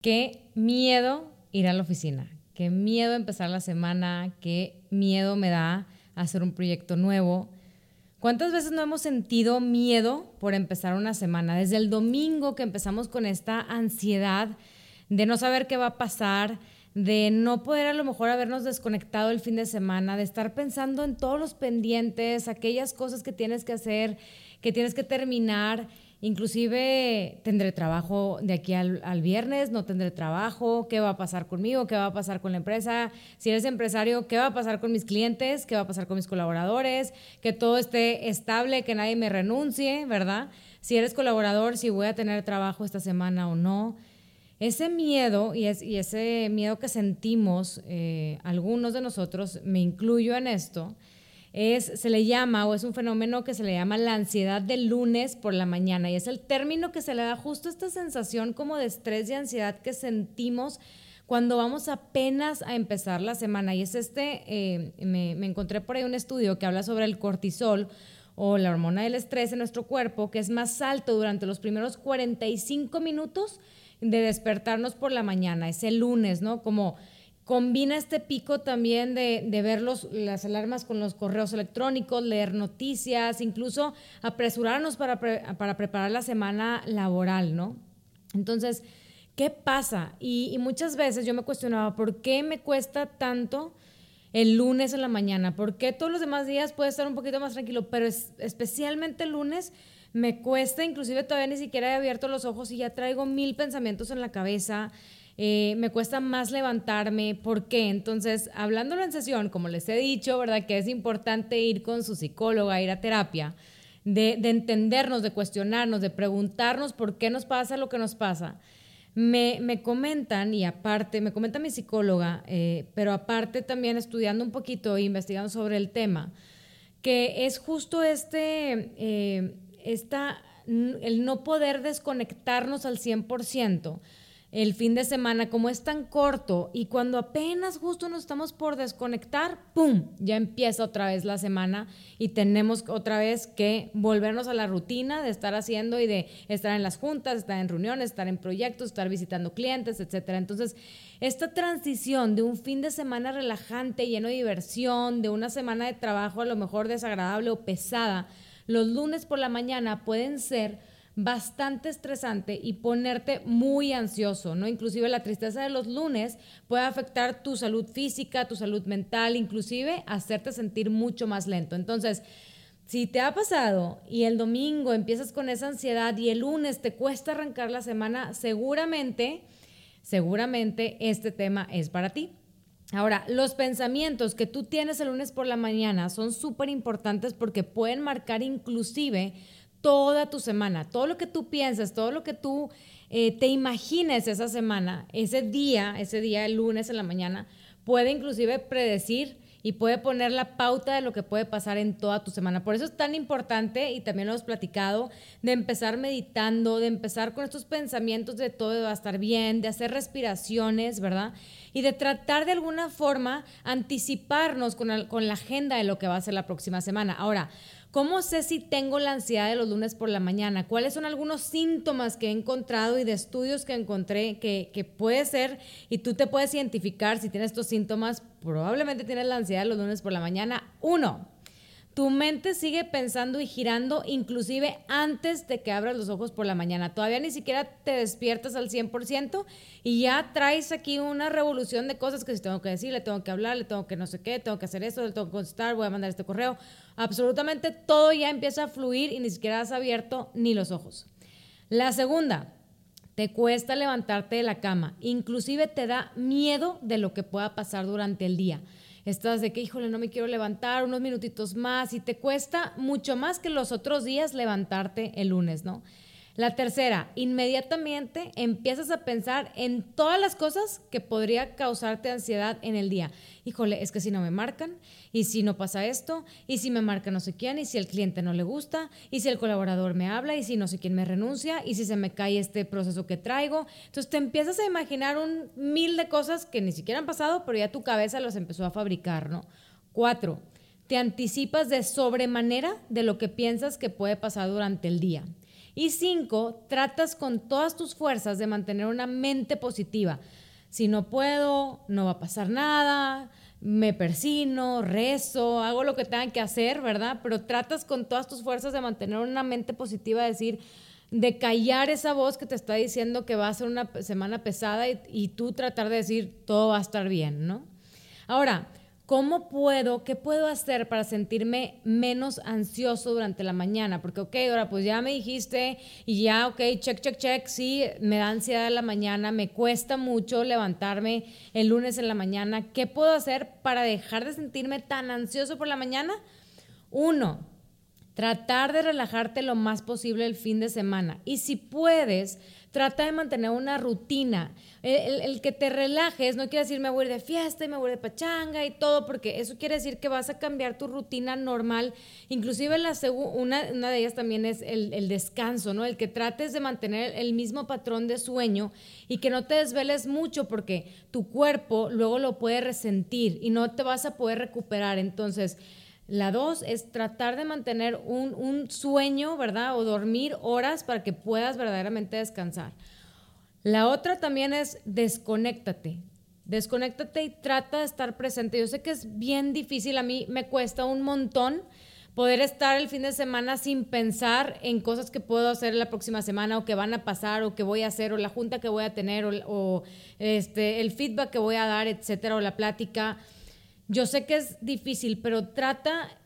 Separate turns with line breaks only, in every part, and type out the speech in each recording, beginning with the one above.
Qué miedo ir a la oficina, qué miedo empezar la semana, qué miedo me da hacer un proyecto nuevo. ¿Cuántas veces no hemos sentido miedo por empezar una semana? Desde el domingo que empezamos con esta ansiedad de no saber qué va a pasar, de no poder a lo mejor habernos desconectado el fin de semana, de estar pensando en todos los pendientes, aquellas cosas que tienes que hacer, que tienes que terminar Inclusive tendré trabajo de aquí al, viernes, no tendré trabajo, qué va a pasar conmigo, qué va a pasar con la empresa, si eres empresario, qué va a pasar con mis clientes, qué va a pasar con mis colaboradores, que todo esté estable, que nadie me renuncie, ¿verdad? Si eres colaborador, si voy a tener trabajo esta semana o no. Ese miedo y, ese miedo que sentimos eh, algunos de nosotros, me incluyo en esto, es, se le llama o es un fenómeno que se le llama la ansiedad del lunes por la mañana y es el término que se le da justo esta sensación como de estrés y ansiedad que sentimos cuando vamos apenas a empezar la semana. Y es este, eh, me, me encontré por ahí un estudio que habla sobre el cortisol o la hormona del estrés en nuestro cuerpo, que es más alto durante los primeros 45 minutos de despertarnos por la mañana, es el lunes, ¿no? Como Combina este pico también de, ver las alarmas con los correos electrónicos, leer noticias, incluso apresurarnos para, para preparar la semana laboral, ¿no? Entonces, ¿qué pasa? Y, muchas veces yo me cuestionaba, ¿por qué me cuesta tanto el lunes en la mañana? ¿Por qué todos los demás días puede estar un poquito más tranquilo? Pero especialmente el lunes me cuesta, inclusive todavía ni siquiera he abierto los ojos y ya traigo mil pensamientos en la cabeza eh, me cuesta más levantarme. ¿Por qué? Entonces, hablándolo en sesión, como les he dicho, ¿verdad? Que es importante ir con su psicóloga, ir a terapia, de, entendernos, de cuestionarnos, de preguntarnos por qué nos pasa lo que nos pasa. Me, comentan, y aparte, me comenta mi psicóloga, eh, pero aparte también estudiando un poquito e investigando sobre el tema, que es justo este, eh, esta, el no poder desconectarnos al 100% el fin de semana, como es tan corto y cuando apenas justo nos estamos por desconectar, ¡pum! Ya empieza otra vez la semana y tenemos otra vez que volvernos a la rutina de estar haciendo y de estar en las juntas, estar en reuniones, estar en proyectos, estar visitando clientes, etc. Entonces, esta transición de un fin de semana relajante, lleno de diversión, de una semana de trabajo a lo mejor desagradable o pesada, los lunes por la mañana pueden ser bastante estresante y ponerte muy ansioso, ¿no? Inclusive la tristeza de los lunes puede afectar tu salud física, tu salud mental, inclusive hacerte sentir mucho más lento. Entonces, si te ha pasado y el domingo empiezas con esa ansiedad y el lunes te cuesta arrancar la semana, seguramente, seguramente este tema es para ti. Ahora, los pensamientos que tú tienes el lunes por la mañana son súper importantes porque pueden marcar inclusive toda tu semana, todo lo que tú piensas, todo lo que tú eh, te imagines esa semana, ese día, ese día, el lunes en la mañana, puede inclusive predecir y puede poner la pauta de lo que puede pasar en toda tu semana. Por eso es tan importante, y también lo hemos platicado, de empezar meditando, de empezar con estos pensamientos de todo va a estar bien, de hacer respiraciones, ¿verdad? Y de tratar de alguna forma anticiparnos con, con la agenda de lo que va a ser la próxima semana. Ahora, ¿Cómo sé si tengo la ansiedad de los lunes por la mañana? ¿Cuáles son algunos síntomas que he encontrado y de estudios que encontré que, que puede ser y tú te puedes identificar si tienes estos síntomas? Probablemente tienes la ansiedad los lunes por la mañana. Uno, tu mente sigue pensando y girando inclusive antes de que abras los ojos por la mañana. Todavía ni siquiera te despiertas al 100% y ya traes aquí una revolución de cosas que si tengo que decir, le tengo que hablar, le tengo que no sé qué, tengo que hacer esto, le tengo que contestar, voy a mandar este correo. Absolutamente todo ya empieza a fluir y ni siquiera has abierto ni los ojos. La segunda, te cuesta levantarte de la cama, inclusive te da miedo de lo que pueda pasar durante el día estás de que, híjole, no me quiero levantar unos minutitos más y te cuesta mucho más que los otros días levantarte el lunes, ¿no? La tercera, inmediatamente empiezas a pensar en todas las cosas que podría causarte ansiedad en el día. Híjole, es que si no me marcan, y si no pasa esto, y si me marca no sé quién, y si el cliente no le gusta, y si el colaborador me habla, y si no sé quién me renuncia, y si se me cae este proceso que traigo. Entonces te empiezas a imaginar un mil de cosas que ni siquiera han pasado, pero ya tu cabeza los empezó a fabricar, ¿no? Cuatro, te anticipas de sobremanera de lo que piensas que puede pasar durante el día. Y cinco, tratas con todas tus fuerzas de mantener una mente positiva. Si no puedo, no va a pasar nada, me persino, rezo, hago lo que tenga que hacer, ¿verdad? Pero tratas con todas tus fuerzas de mantener una mente positiva, de decir, de callar esa voz que te está diciendo que va a ser una semana pesada y, y tú tratar de decir, todo va a estar bien, ¿no? Ahora, ¿Cómo puedo, qué puedo hacer para sentirme menos ansioso durante la mañana? Porque, ok, ahora pues ya me dijiste y ya, ok, check, check, check, sí, me da ansiedad en la mañana, me cuesta mucho levantarme el lunes en la mañana. ¿Qué puedo hacer para dejar de sentirme tan ansioso por la mañana? Uno, tratar de relajarte lo más posible el fin de semana. Y si puedes, Trata de mantener una rutina. El, que te relajes no quiere decir me voy de fiesta y me voy de pachanga y todo, porque eso quiere decir que vas a cambiar tu rutina normal. Inclusive la una, una de ellas también es el, el descanso, ¿no? El que trates de mantener el mismo patrón de sueño y que no te desveles mucho porque tu cuerpo luego lo puede resentir y no te vas a poder recuperar. Entonces, la dos es tratar de mantener un, sueño, ¿verdad? O dormir horas para que puedas verdaderamente descansar. La otra también es desconéctate. Desconéctate y trata de estar presente. Yo sé que es bien difícil, a mí me cuesta un montón poder estar el fin de semana sin pensar en cosas que puedo hacer la próxima semana o que van a pasar o que voy a hacer o la junta que voy a tener o, o este, el feedback que voy a dar, etcétera, o la plática. Yo sé que es difícil, pero trata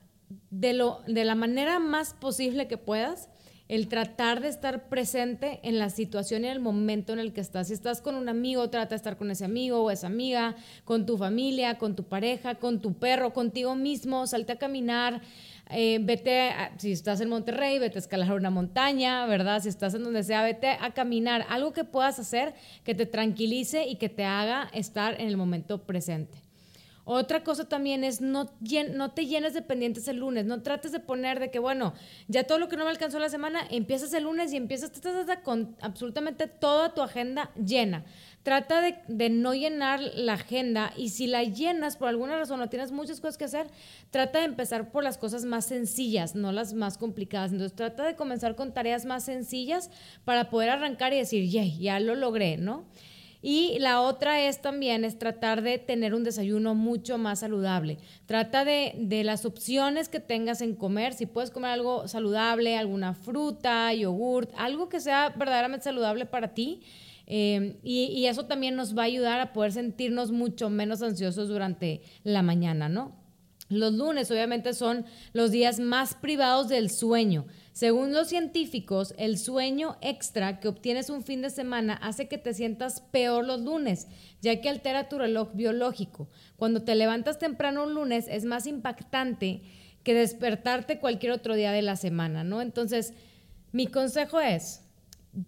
de, lo, de la manera más posible que puedas el tratar de estar presente en la situación y en el momento en el que estás. Si estás con un amigo, trata de estar con ese amigo o esa amiga, con tu familia, con tu pareja, con tu perro, contigo mismo, salte a caminar. Eh, vete, si estás en Monterrey, vete a escalar una montaña, ¿verdad? Si estás en donde sea, vete a caminar. Algo que puedas hacer que te tranquilice y que te haga estar en el momento presente. Otra cosa también es no, te llenes de pendientes el lunes, no trates de poner de que, bueno, ya todo lo que no me alcanzó la semana, empiezas el lunes y empiezas con absolutamente toda tu agenda llena. Trata de, de, no llenar la agenda y si la llenas por alguna razón o tienes muchas cosas que hacer, trata de empezar por las cosas más sencillas, no las más complicadas. Entonces trata de comenzar con tareas más sencillas para poder arrancar y decir, yay, ya lo logré, ¿no? Y la otra es también es tratar de tener un desayuno mucho más saludable. Trata de, de las opciones que tengas en comer. Si puedes comer algo saludable, alguna fruta, yogurt, algo que sea verdaderamente saludable para ti. Eh, y, y, eso también nos va a ayudar a poder sentirnos mucho menos ansiosos durante la mañana, ¿no? Los lunes obviamente son los días más privados del sueño. Según los científicos, el sueño extra que obtienes un fin de semana hace que te sientas peor los lunes, ya que altera tu reloj biológico. Cuando te levantas temprano un lunes es más impactante que despertarte cualquier otro día de la semana, ¿no? Entonces, mi consejo es,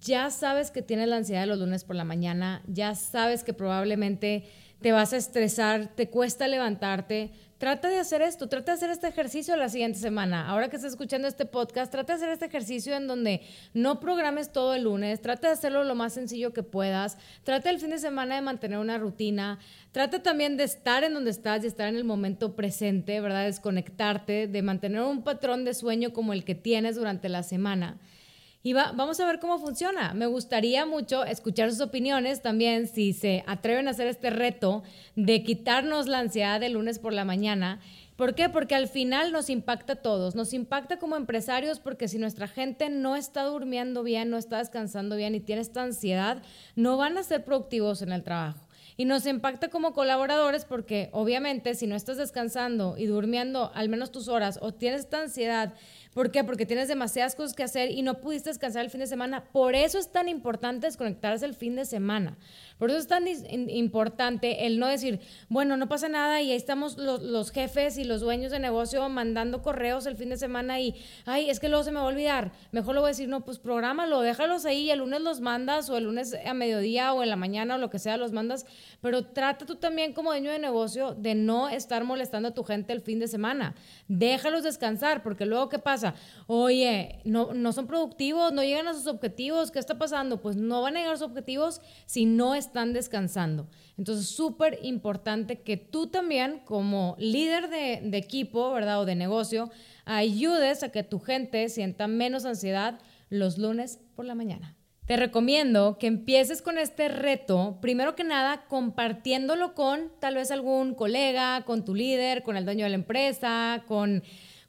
ya sabes que tienes la ansiedad de los lunes por la mañana, ya sabes que probablemente te vas a estresar, te cuesta levantarte, trata de hacer esto, trata de hacer este ejercicio la siguiente semana. Ahora que estás escuchando este podcast, trata de hacer este ejercicio en donde no programes todo el lunes, trata de hacerlo lo más sencillo que puedas, trata el fin de semana de mantener una rutina, trata también de estar en donde estás y estar en el momento presente, ¿verdad? Desconectarte, de mantener un patrón de sueño como el que tienes durante la semana. Y vamos a ver cómo funciona. Me gustaría mucho escuchar sus opiniones también si se atreven a hacer este reto de quitarnos la ansiedad de lunes por la mañana. ¿Por qué? Porque al final nos impacta a todos. Nos impacta como empresarios porque si nuestra gente no está durmiendo bien, no está descansando bien y tiene esta ansiedad, no van a ser productivos en el trabajo. Y nos impacta como colaboradores porque obviamente si no estás descansando y durmiendo al menos tus horas o tienes esta ansiedad ¿Por qué? Porque tienes demasiadas cosas que hacer y no pudiste descansar el fin de semana. Por eso es tan importante desconectarse el fin de semana. Por eso es tan importante el no decir, bueno, no pasa nada y ahí estamos los, jefes y los dueños de negocio mandando correos el fin de semana y, ay, es que luego se me va a olvidar. Mejor lo voy a decir, no, pues prográmalo, déjalos ahí y el lunes los mandas o el lunes a mediodía o en la mañana o lo que sea los mandas. Pero trata tú también como dueño de negocio de no estar molestando a tu gente el fin de semana. Déjalos descansar porque luego, ¿qué pasa? Oye, no, no son productivos, no llegan a sus objetivos, ¿qué está pasando? Pues no van a llegar a sus objetivos si no están descansando. Entonces, súper importante que tú también, como líder de, equipo, ¿verdad? O de negocio, ayudes a que tu gente sienta menos ansiedad los lunes por la mañana. Te recomiendo que empieces con este reto, primero que nada, compartiéndolo con tal vez algún colega, con tu líder, con el dueño de la empresa, con,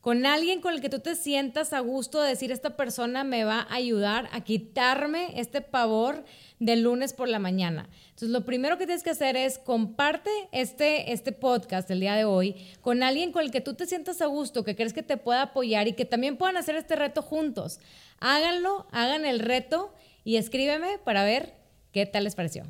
con alguien con el que tú te sientas a gusto de decir, esta persona me va a ayudar a quitarme este pavor del lunes por la mañana. Entonces, lo primero que tienes que hacer es comparte este, este podcast el día de hoy con alguien con el que tú te sientas a gusto, que crees que te pueda apoyar y que también puedan hacer este reto juntos. Háganlo, hagan el reto y escríbeme para ver qué tal les pareció.